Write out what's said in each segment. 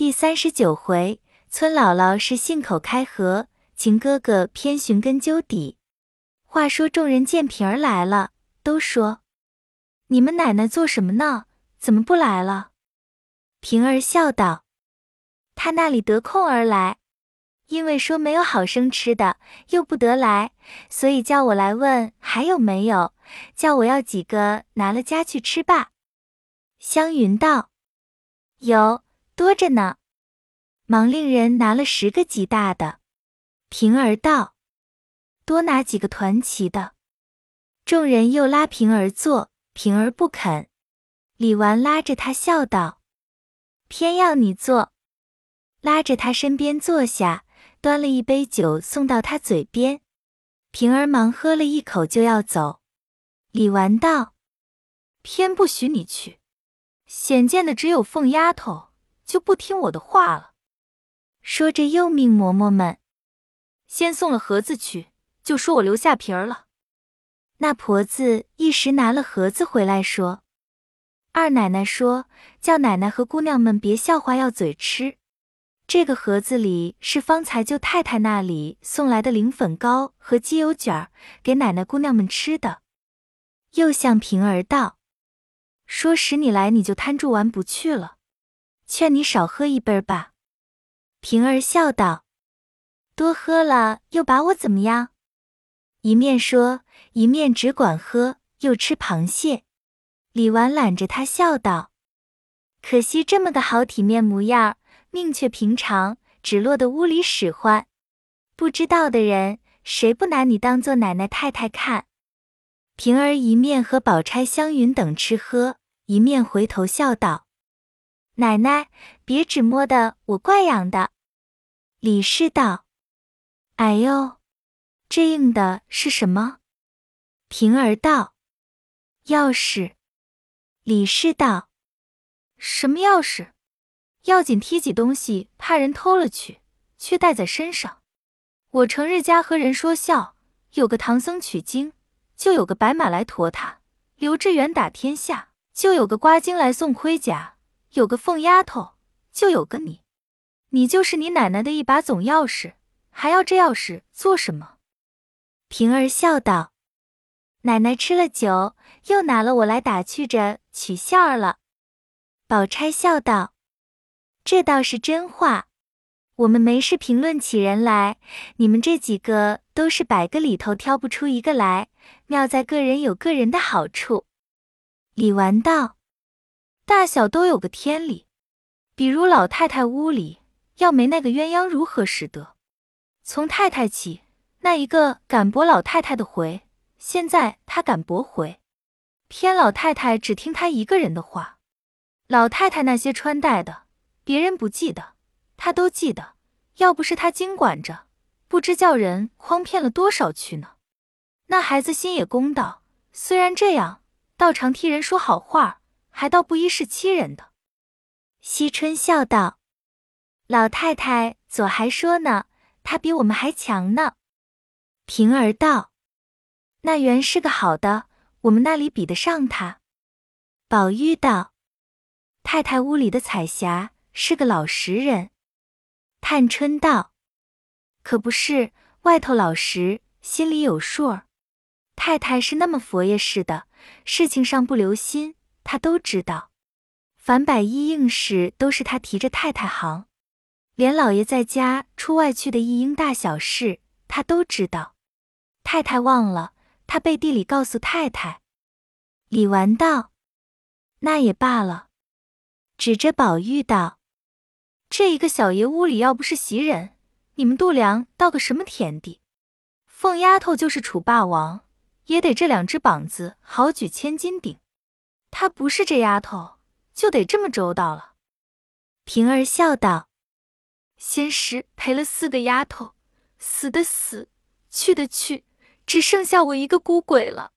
第三十九回，村姥姥是信口开河，秦哥哥偏寻根究底。话说众人见平儿来了，都说：“你们奶奶做什么呢？怎么不来了？”平儿笑道：“他那里得空而来，因为说没有好生吃的，又不得来，所以叫我来问还有没有，叫我要几个拿了家去吃吧。”湘云道：“有。”多着呢，忙令人拿了十个极大的。平儿道：“多拿几个团旗的。”众人又拉平儿坐，平儿不肯。李纨拉着他笑道：“偏要你坐。”拉着他身边坐下，端了一杯酒送到他嘴边。平儿忙喝了一口就要走。李纨道：“偏不许你去，显见的只有凤丫头。”就不听我的话了。说着，又命嬷嬷们先送了盒子去，就说我留下皮儿了。那婆子一时拿了盒子回来，说：“二奶奶说叫奶奶和姑娘们别笑话，要嘴吃。这个盒子里是方才舅太太那里送来的灵粉糕和鸡油卷儿，给奶奶姑娘们吃的。”又向平儿道：“说使你来，你就贪住玩不去了。”劝你少喝一杯吧。平儿笑道：“多喝了又把我怎么样？”一面说，一面只管喝，又吃螃蟹。李纨揽着他笑道：“可惜这么个好体面模样，命却平常，只落得屋里使唤。不知道的人，谁不拿你当做奶奶太太看？”平儿一面和宝钗、湘云等吃喝，一面回头笑道。奶奶，别只摸的我怪痒的。李氏道：“哎呦，这硬的是什么？”平儿道：“钥匙。”李氏道：“什么钥匙？要紧提起东西，怕人偷了去，却带在身上。我成日家和人说笑，有个唐僧取经，就有个白马来驮他；刘志远打天下，就有个瓜精来送盔甲。”有个凤丫头，就有个你，你就是你奶奶的一把总钥匙，还要这钥匙做什么？平儿笑道：“奶奶吃了酒，又拿了我来打趣着取笑儿了。”宝钗笑道：“这倒是真话，我们没事评论起人来，你们这几个都是百个里头挑不出一个来，妙在个人有个人的好处。”李纨道。大小都有个天理，比如老太太屋里要没那个鸳鸯，如何使得？从太太起，那一个敢驳老太太的回，现在他敢驳回，偏老太太只听他一个人的话。老太太那些穿戴的，别人不记得，他都记得。要不是他经管着，不知叫人诓骗了多少去呢。那孩子心也公道，虽然这样，倒常替人说好话。还倒不一是欺人的。惜春笑道：“老太太左还说呢，她比我们还强呢。”平儿道：“那原是个好的，我们那里比得上她。”宝玉道：“太太屋里的彩霞是个老实人。”探春道：“可不是，外头老实，心里有数儿。太太是那么佛爷似的，事情上不留心。”他都知道，凡百依应事都是他提着太太行，连老爷在家出外去的一应大小事，他都知道。太太忘了，他背地里告诉太太。李纨道：“那也罢了。”指着宝玉道：“这一个小爷屋里要不是袭人，你们度量到个什么田地？凤丫头就是楚霸王，也得这两只膀子好举千斤顶。”她不是这丫头，就得这么周到了。平儿笑道：“先是赔了四个丫头，死的死，去的去，只剩下我一个孤鬼了。”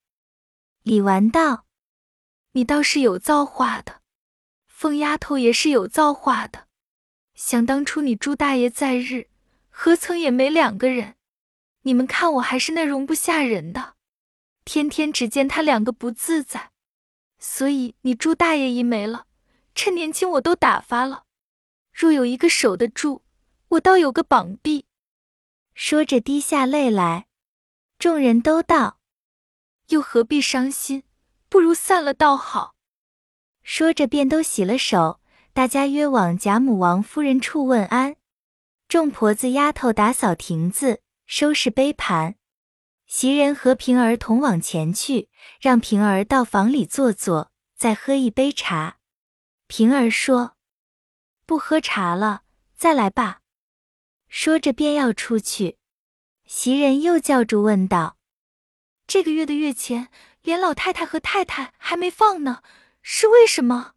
李纨道：“你倒是有造化的，凤丫头也是有造化的。想当初你朱大爷在日，何曾也没两个人？你们看我还是那容不下人的，天天只见他两个不自在。”所以你朱大爷一没了，趁年轻我都打发了。若有一个守得住，我倒有个膀臂。说着滴下泪来。众人都道：“又何必伤心？不如散了倒好。”说着便都洗了手。大家约往贾母、王夫人处问安。众婆子丫头打扫亭子，收拾杯盘。袭人和平儿同往前去，让平儿到房里坐坐，再喝一杯茶。平儿说：“不喝茶了，再来吧。”说着便要出去。袭人又叫住问道：“这个月的月钱，连老太太和太太还没放呢，是为什么？”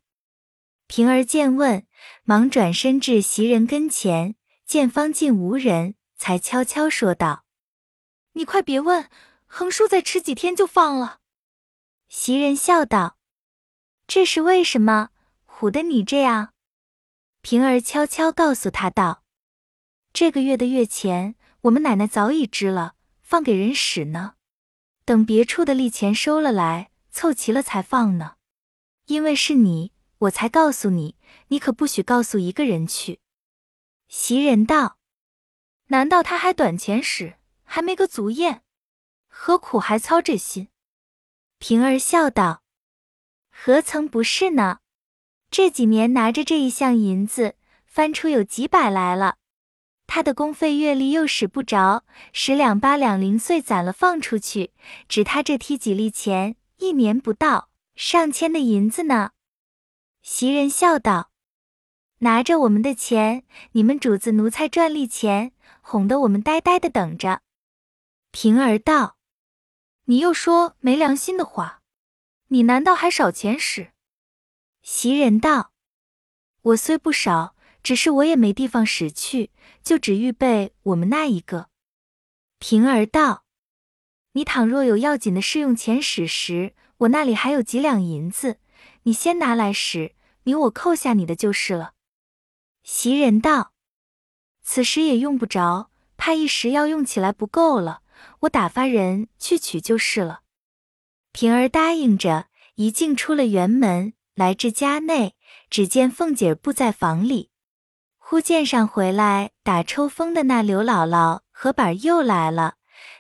平儿见问，忙转身至袭人跟前，见方近无人，才悄悄说道。你快别问，横竖再吃几天就放了。袭人笑道：“这是为什么？唬得你这样？”平儿悄悄告诉他道：“这个月的月钱，我们奶奶早已支了，放给人使呢。等别处的利钱收了来，凑齐了才放呢。因为是你，我才告诉你，你可不许告诉一个人去。”袭人道：“难道他还短钱使？”还没个足验，何苦还操这心？平儿笑道：“何曾不是呢？这几年拿着这一项银子，翻出有几百来了。他的工费月例又使不着，十两八两零碎攒了放出去，只他这提几粒钱，一年不到上千的银子呢。”袭人笑道：“拿着我们的钱，你们主子奴才赚利钱，哄得我们呆呆的等着。”平儿道：“你又说没良心的话，你难道还少钱使？”袭人道：“我虽不少，只是我也没地方使去，就只预备我们那一个。”平儿道：“你倘若有要紧的事用钱使时，我那里还有几两银子，你先拿来使，明我扣下你的就是了。”袭人道：“此时也用不着，怕一时要用起来不够了。”我打发人去取就是了。平儿答应着，一径出了园门，来至家内，只见凤姐儿不在房里。忽见上回来打抽风的那刘姥姥和板儿又来了，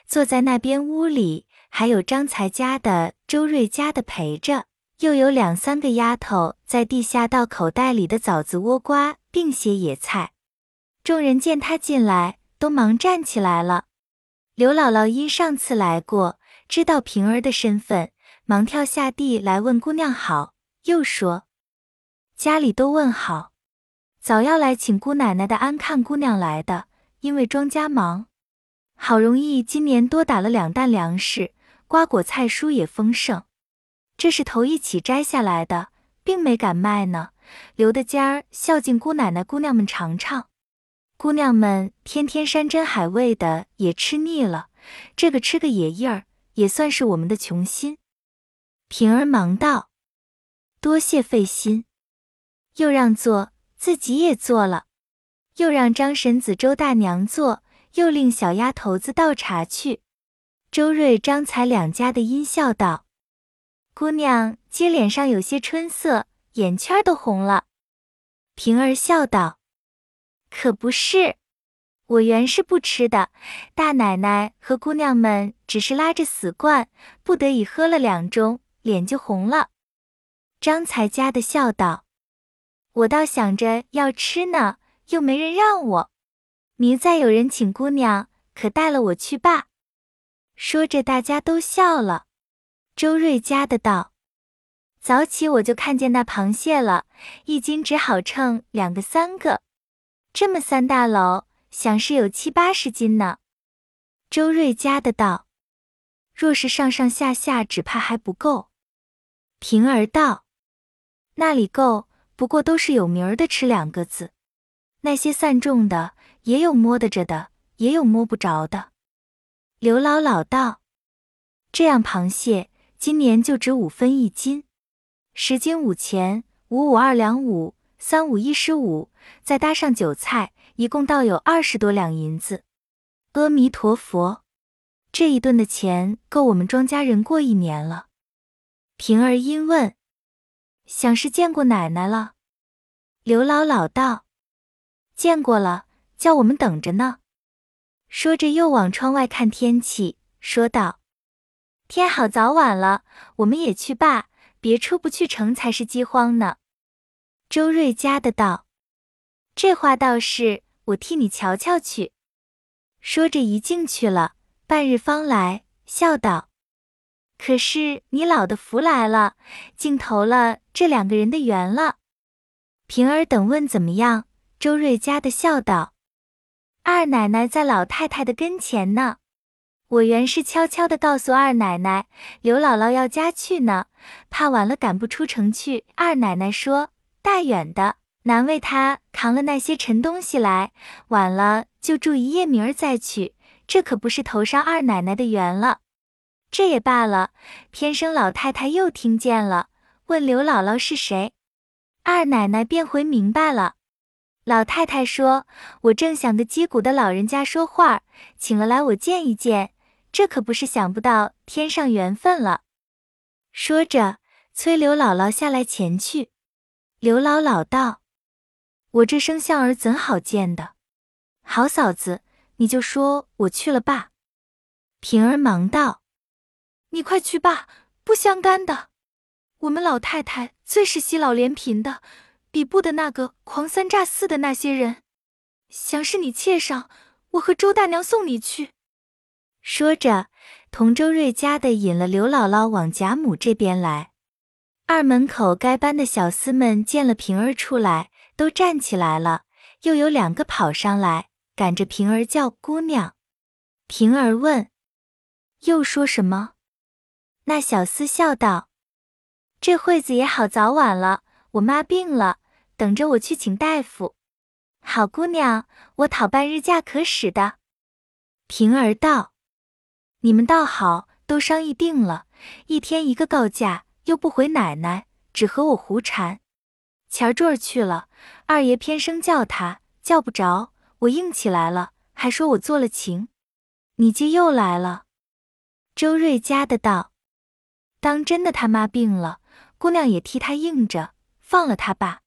坐在那边屋里，还有张才家的、周瑞家的陪着，又有两三个丫头在地下倒口袋里的枣子、倭瓜，并些野菜。众人见他进来，都忙站起来了。刘姥姥因上次来过，知道平儿的身份，忙跳下地来问姑娘好，又说家里都问好，早要来请姑奶奶的安看姑娘来的，因为庄家忙，好容易今年多打了两担粮食，瓜果菜蔬也丰盛，这是头一起摘下来的，并没敢卖呢，留的尖儿孝敬姑奶奶姑娘们尝尝。姑娘们天天山珍海味的也吃腻了，这个吃个野印儿也算是我们的穷心。平儿忙道：“多谢费心，又让做，自己也做了，又让张婶子、周大娘做，又令小丫头子倒茶去。”周瑞、张才两家的阴笑道：“姑娘今脸上有些春色，眼圈都红了。”平儿笑道。可不是，我原是不吃的。大奶奶和姑娘们只是拉着死惯，不得已喝了两盅，脸就红了。张才家的笑道：“我倒想着要吃呢，又没人让我。明再有人请姑娘，可带了我去罢。”说着，大家都笑了。周瑞家的道：“早起我就看见那螃蟹了，一斤只好称两个三个。”这么三大篓，想是有七八十斤呢。周瑞家的道：“若是上上下下，只怕还不够。”平儿道：“那里够？不过都是有名儿的吃两个字，那些散种的，也有摸得着的，也有摸不着的。”刘姥姥道：“这样螃蟹今年就值五分一斤，十斤五钱，五五二两五。”三五一十五，再搭上酒菜，一共倒有二十多两银子。阿弥陀佛，这一顿的钱够我们庄家人过一年了。平儿因问：“想是见过奶奶了？”刘姥姥道：“见过了，叫我们等着呢。说着又往窗外看天气，说道：“天好早晚了，我们也去罢，别出不去成才是饥荒呢。”周瑞家的道：“这话倒是，我替你瞧瞧去。”说着一进去了，半日方来，笑道：“可是你老的福来了，竟投了这两个人的缘了。”平儿等问怎么样，周瑞家的笑道：“二奶奶在老太太的跟前呢。我原是悄悄的告诉二奶奶，刘姥姥要家去呢，怕晚了赶不出城去。二奶奶说。”大远的，难为他扛了那些沉东西来，晚了就住一夜，明儿再去。这可不是头上二奶奶的缘了。这也罢了，偏生老太太又听见了，问刘姥姥是谁，二奶奶便回明白了。老太太说：“我正想个击鼓的老人家说话，请了来我见一见。这可不是想不到天上缘分了。”说着，催刘姥姥下来前去。刘姥姥道：“我这生相儿怎好见的？好嫂子，你就说我去了罢。”平儿忙道：“你快去罢，不相干的。我们老太太最是惜老怜贫的，比不得那个狂三诈四的那些人。想是你妾上，我和周大娘送你去。”说着，同周瑞家的引了刘姥姥往贾母这边来。二门口该班的小厮们见了平儿出来，都站起来了。又有两个跑上来，赶着平儿叫姑娘。平儿问：“又说什么？”那小厮笑道：“这会子也好早晚了，我妈病了，等着我去请大夫。好姑娘，我讨半日假可使的。”平儿道：“你们倒好，都商议定了，一天一个告假。”又不回奶奶，只和我胡缠。前儿坠儿去了，二爷偏生叫他，叫不着，我硬起来了，还说我做了情。你今又来了。周瑞家的道：“当真的他妈病了，姑娘也替他应着，放了他吧。”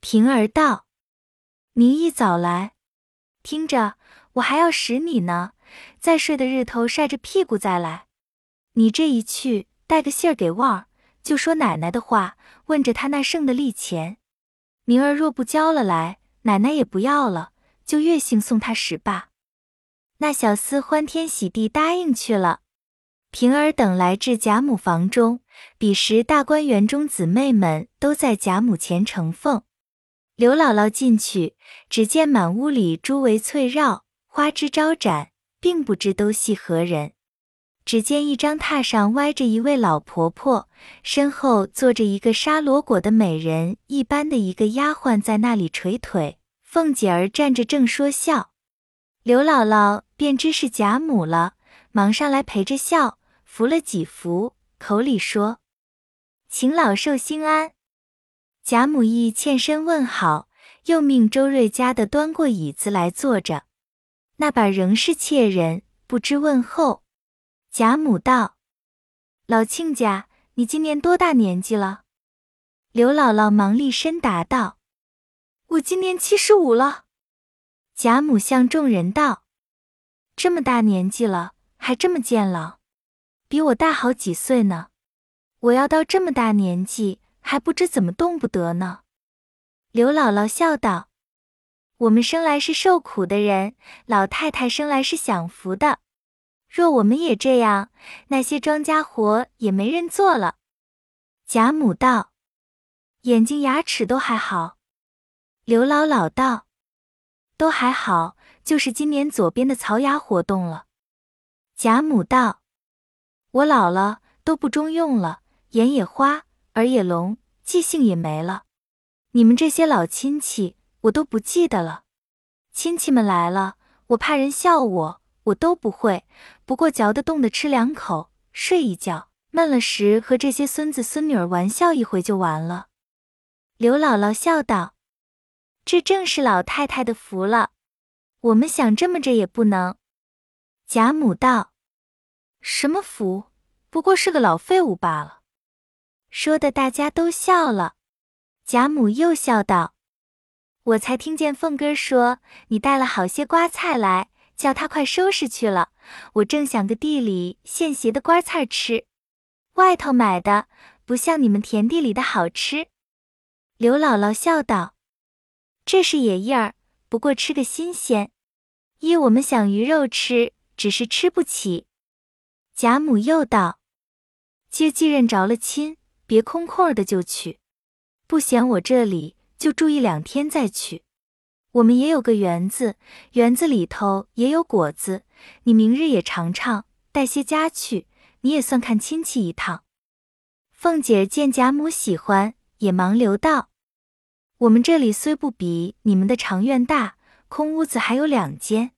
平儿道：“明一早来，听着，我还要使你呢。再睡的日头晒着屁股再来。你这一去。”带个信儿给旺儿，就说奶奶的话，问着他那剩的利钱。明儿若不交了来，奶奶也不要了，就月姓送他使罢。那小厮欢天喜地答应去了。平儿等来至贾母房中，彼时大观园中姊妹们都在贾母前承奉。刘姥姥进去，只见满屋里珠围翠绕，花枝招展，并不知都系何人。只见一张榻上歪着一位老婆婆，身后坐着一个纱罗裹的美人一般的一个丫鬟在那里捶腿。凤姐儿站着正说笑，刘姥姥便知是贾母了，忙上来陪着笑，扶了几扶，口里说：“请老寿星安。”贾母亦欠身问好，又命周瑞家的端过椅子来坐着。那把仍是妾人，不知问候。贾母道：“老亲家，你今年多大年纪了？”刘姥姥忙立身答道：“我今年七十五了。”贾母向众人道：“这么大年纪了，还这么健朗，比我大好几岁呢。我要到这么大年纪，还不知怎么动不得呢。”刘姥姥笑道：“我们生来是受苦的人，老太太生来是享福的。”若我们也这样，那些庄稼活也没人做了。贾母道：“眼睛牙齿都还好。”刘姥姥道：“都还好，就是今年左边的槽牙活动了。”贾母道：“我老了，都不中用了，眼也花，耳也聋，记性也没了。你们这些老亲戚，我都不记得了。亲戚们来了，我怕人笑我。”我都不会，不过嚼得动的吃两口，睡一觉，闷了时和这些孙子孙女儿玩笑一回就完了。刘姥姥笑道：“这正是老太太的福了，我们想这么着也不能。”贾母道：“什么福？不过是个老废物罢了。”说的大家都笑了。贾母又笑道：“我才听见凤哥说你带了好些瓜菜来，叫他快收拾去了。我正想个地里现结的瓜菜吃，外头买的不像你们田地里的好吃。刘姥姥笑道：“这是野叶儿，不过吃个新鲜。依我们想鱼肉吃，只是吃不起。”贾母又道：“接继任着了亲，别空空的就去，不嫌我这里。”就住一两天再去。我们也有个园子，园子里头也有果子。你明日也尝尝，带些家去，你也算看亲戚一趟。凤姐见贾母喜欢，也忙留道：“我们这里虽不比你们的长院大，空屋子还有两间，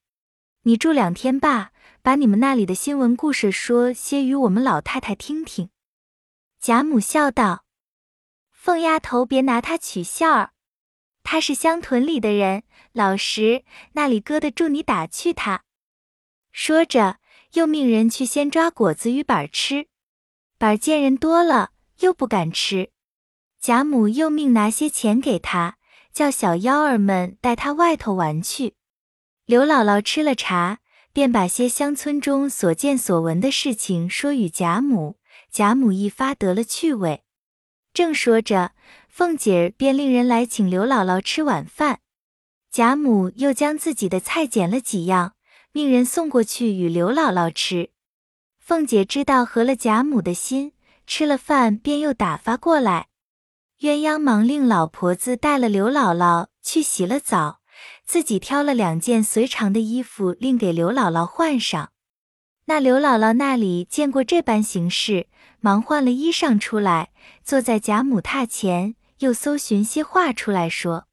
你住两天罢，把你们那里的新闻故事说些与我们老太太听听。”贾母笑道。凤丫头，别拿他取笑儿。他是乡屯里的人，老实，那里搁得住你打趣他？说着，又命人去先抓果子与板儿吃。板儿见人多了，又不敢吃。贾母又命拿些钱给他，叫小妖儿们带他外头玩去。刘姥姥吃了茶，便把些乡村中所见所闻的事情说与贾母。贾母一发得了趣味。正说着，凤姐儿便令人来请刘姥姥吃晚饭。贾母又将自己的菜捡了几样，命人送过去与刘姥姥吃。凤姐知道合了贾母的心，吃了饭便又打发过来。鸳鸯忙令老婆子带了刘姥姥去洗了澡，自己挑了两件随长的衣服，另给刘姥姥换上。那刘姥姥那里见过这般形式。忙换了衣裳出来，坐在贾母榻前，又搜寻些话出来说。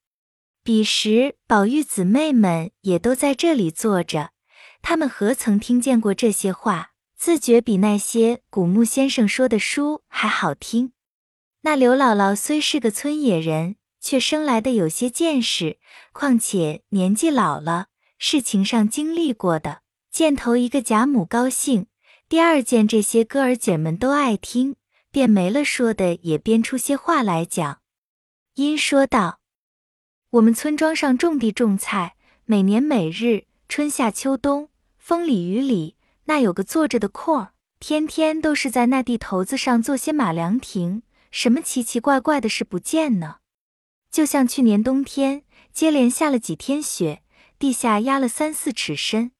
彼时宝玉姊妹们也都在这里坐着，他们何曾听见过这些话，自觉比那些古木先生说的书还好听。那刘姥姥虽是个村野人，却生来的有些见识，况且年纪老了，事情上经历过的，见头一个贾母高兴。第二件，这些哥儿姐们都爱听，便没了说的，也编出些话来讲。因说道：“我们村庄上种地种菜，每年每日，春夏秋冬，风里雨里，那有个坐着的空儿，天天都是在那地头子上做些马凉亭，什么奇奇怪怪的事不见呢？就像去年冬天，接连下了几天雪，地下压了三四尺深。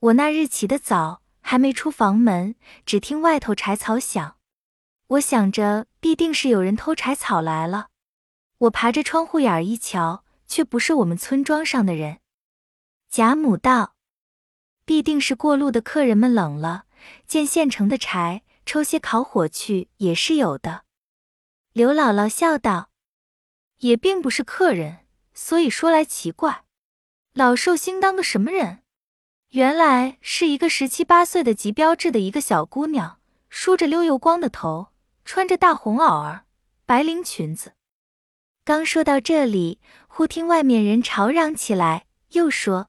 我那日起得早。”还没出房门，只听外头柴草响。我想着必定是有人偷柴草来了。我爬着窗户眼儿一瞧，却不是我们村庄上的人。贾母道：“必定是过路的客人们冷了，见现成的柴，抽些烤火去也是有的。”刘姥姥笑道：“也并不是客人，所以说来奇怪。老寿星当个什么人？”原来是一个十七八岁的极标致的一个小姑娘，梳着溜油光的头，穿着大红袄儿、白绫裙子。刚说到这里，忽听外面人吵嚷起来，又说：“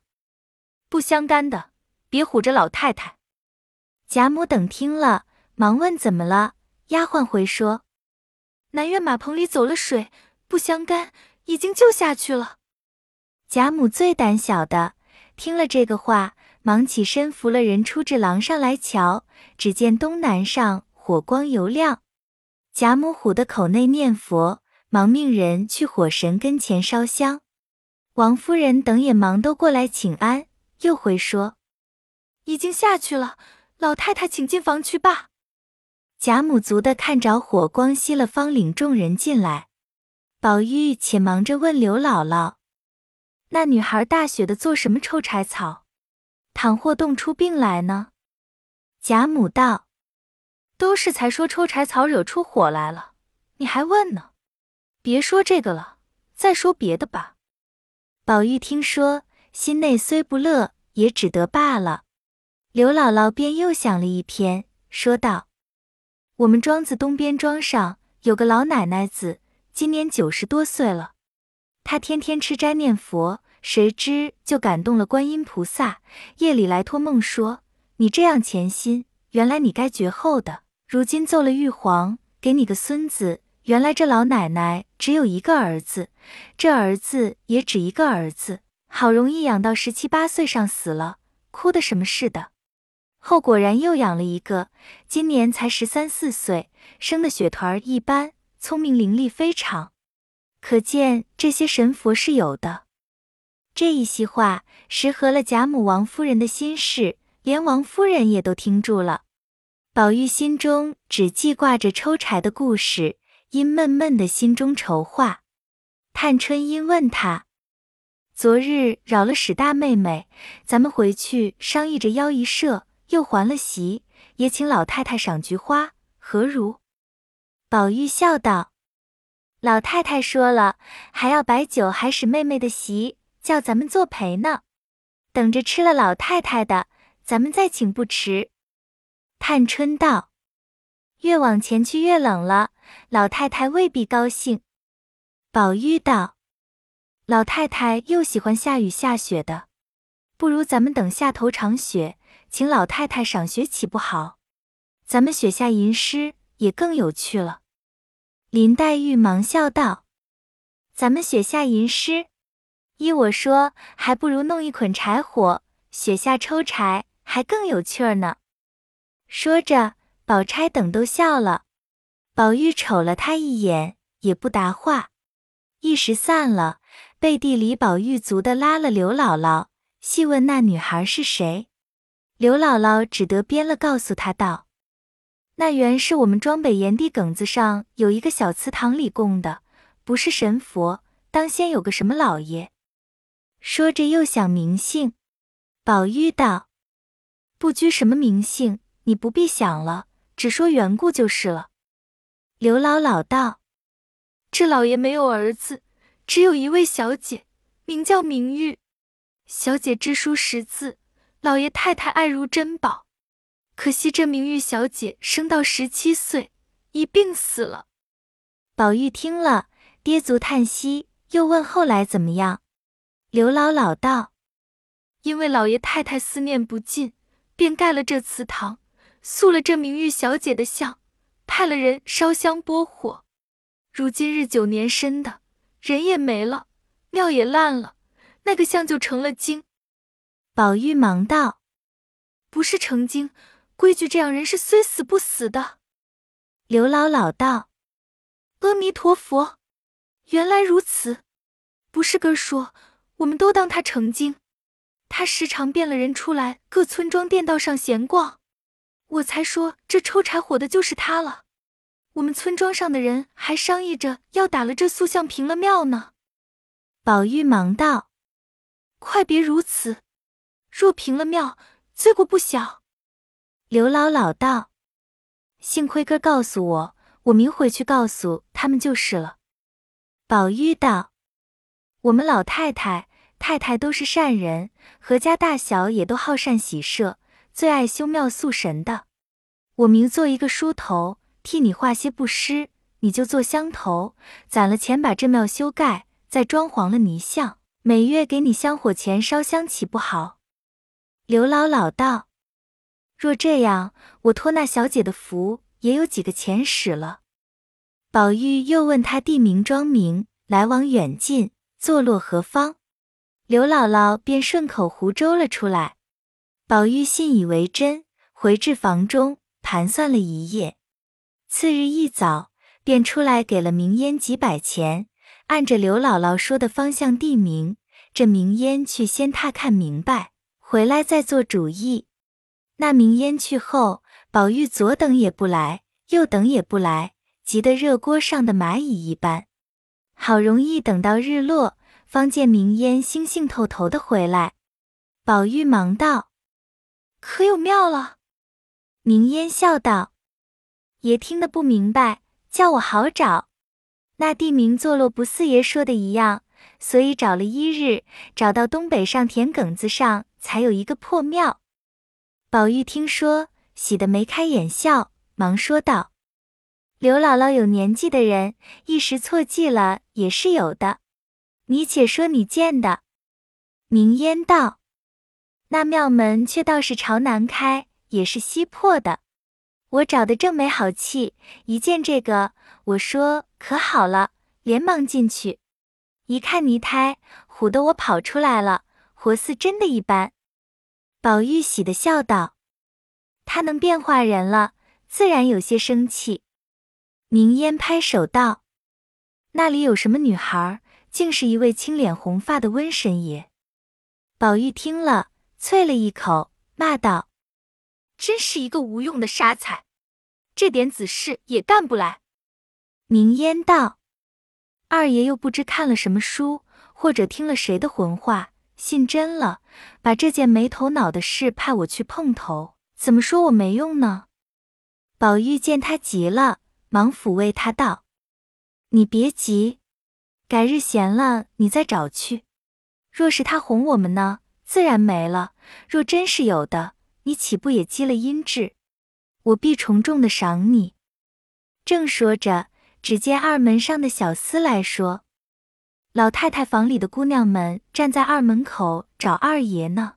不相干的，别唬着老太太。”贾母等听了，忙问怎么了。丫鬟回说：“南院马棚里走了水，不相干，已经救下去了。”贾母最胆小的，听了这个话。忙起身扶了人出至廊上来瞧，只见东南上火光油亮。贾母唬得口内念佛，忙命人去火神跟前烧香。王夫人等也忙都过来请安，又回说已经下去了，老太太请进房去吧。贾母足的看着火光熄了，方领众人进来。宝玉且忙着问刘姥姥：“那女孩大雪的做什么抽柴草？”倘或冻出病来呢？贾母道：“都是才说抽柴草惹出火来了，你还问呢？别说这个了，再说别的吧。”宝玉听说，心内虽不乐，也只得罢了。刘姥姥便又想了一篇，说道：“我们庄子东边庄上有个老奶奶子，今年九十多岁了，她天天吃斋念佛。”谁知就感动了观音菩萨，夜里来托梦说：“你这样潜心，原来你该绝后的。如今奏了玉皇，给你个孙子，原来这老奶奶只有一个儿子，这儿子也只一个儿子，好容易养到十七八岁上死了，哭的什么似的。后果然又养了一个，今年才十三四岁，生的血团儿一般，聪明伶俐非常。可见这些神佛是有的。这一席话，实合了贾母王夫人的心事，连王夫人也都听住了。宝玉心中只记挂着抽柴的故事，因闷闷的心中筹划。探春因问他：“昨日扰了史大妹妹，咱们回去商议着邀一社。”又还了席，也请老太太赏菊花，何如？宝玉笑道：“老太太说了，还要摆酒，还使妹妹的席，叫咱们作陪呢。等着吃了老太太的，咱们再请不迟。”探春道：“越往前去越冷了，老太太未必高兴。”宝玉道：“老太太又喜欢下雨下雪的，不如咱们等下头场雪。”请老太太赏雪岂不好？咱们雪下吟诗也更有趣了。林黛玉忙笑道：“咱们雪下吟诗，依我说，还不如弄一捆柴火，雪下抽柴，还更有趣儿呢。”说着，宝钗等都笑了。宝玉瞅了他一眼，也不答话。一时散了，背地里宝玉足的拉了刘姥姥，细问那女孩是谁。刘姥姥只得编了，告诉他道：“那原是我们庄北檐底埂子上有一个小祠堂里供的，不是神佛，当先有个什么老爷。”说着又想名姓，宝玉道：“不拘什么名姓，你不必想了，只说缘故就是了。”刘姥姥道：“这老爷没有儿子，只有一位小姐，名叫明玉。小姐知书识字。”老爷太太爱如珍宝，可惜这明玉小姐生到十七岁，一病死了。宝玉听了，跌足叹息，又问后来怎么样。刘姥姥道：“因为老爷太太思念不尽，便盖了这祠堂，塑了这明玉小姐的像，派了人烧香拨火。如今日久年深的，人也没了，庙也烂了，那个像就成了精。”宝玉忙道：“不是成精，规矩这样人是虽死不死的。”刘姥姥道：“阿弥陀佛，原来如此。不是哥说，我们都当他成精。他时常变了人出来，各村庄店道上闲逛。我才说这抽柴火的就是他了。我们村庄上的人还商议着要打了这塑像平了庙呢。”宝玉忙道：“快别如此。”若平了庙，罪过不小。刘姥姥道：“幸亏哥告诉我，我明回去告诉他们就是了。”宝玉道：“我们老太太、太太都是善人，何家大小也都好善喜舍，最爱修庙塑神的。我明做一个梳头，替你画些布施，你就做香头，攒了钱把这庙修盖，再装潢了泥像，每月给你香火钱烧香，岂不好？”刘姥姥道：“若这样，我托那小姐的福，也有几个钱使了。”宝玉又问他地名庄名，来往远近，坐落何方。刘姥姥便顺口胡诌了出来。宝玉信以为真，回至房中盘算了一夜。次日一早，便出来给了明烟几百钱，按着刘姥姥说的方向地名，这明烟去先踏看明白。回来再做主意。那明烟去后，宝玉左等也不来，右等也不来，急得热锅上的蚂蚁一般。好容易等到日落，方见明烟兴兴透头的回来。宝玉忙道：“可有庙了？”明烟笑道：“爷听得不明白，叫我好找。那地名坐落不似爷说的一样，所以找了一日，找到东北上田埂子上。”才有一个破庙。宝玉听说，喜得眉开眼笑，忙说道：“刘姥姥有年纪的人，一时错记了也是有的。你且说你见的。”明烟道：“那庙门却倒是朝南开，也是西破的。我找的正没好气，一见这个，我说可好了，连忙进去，一看泥胎，唬得我跑出来了，活似真的一般。宝玉喜的笑道：“他能变化人了，自然有些生气。”明烟拍手道：“那里有什么女孩，竟是一位青脸红发的温神爷。”宝玉听了，啐了一口，骂道：“真是一个无用的傻才，这点子事也干不来。”明烟道：“二爷又不知看了什么书，或者听了谁的混话，信真了，把这件没头脑的事派我去碰头，怎么说我没用呢？”宝玉见他急了。忙抚慰他道：“你别急，改日闲了你再找去。若是他哄我们呢，自然没了；若真是有的，你岂不也积了阴质？我必重重的赏你。”正说着，只见二门上的小厮来说：“老太太房里的姑娘们站在二门口找二爷呢。”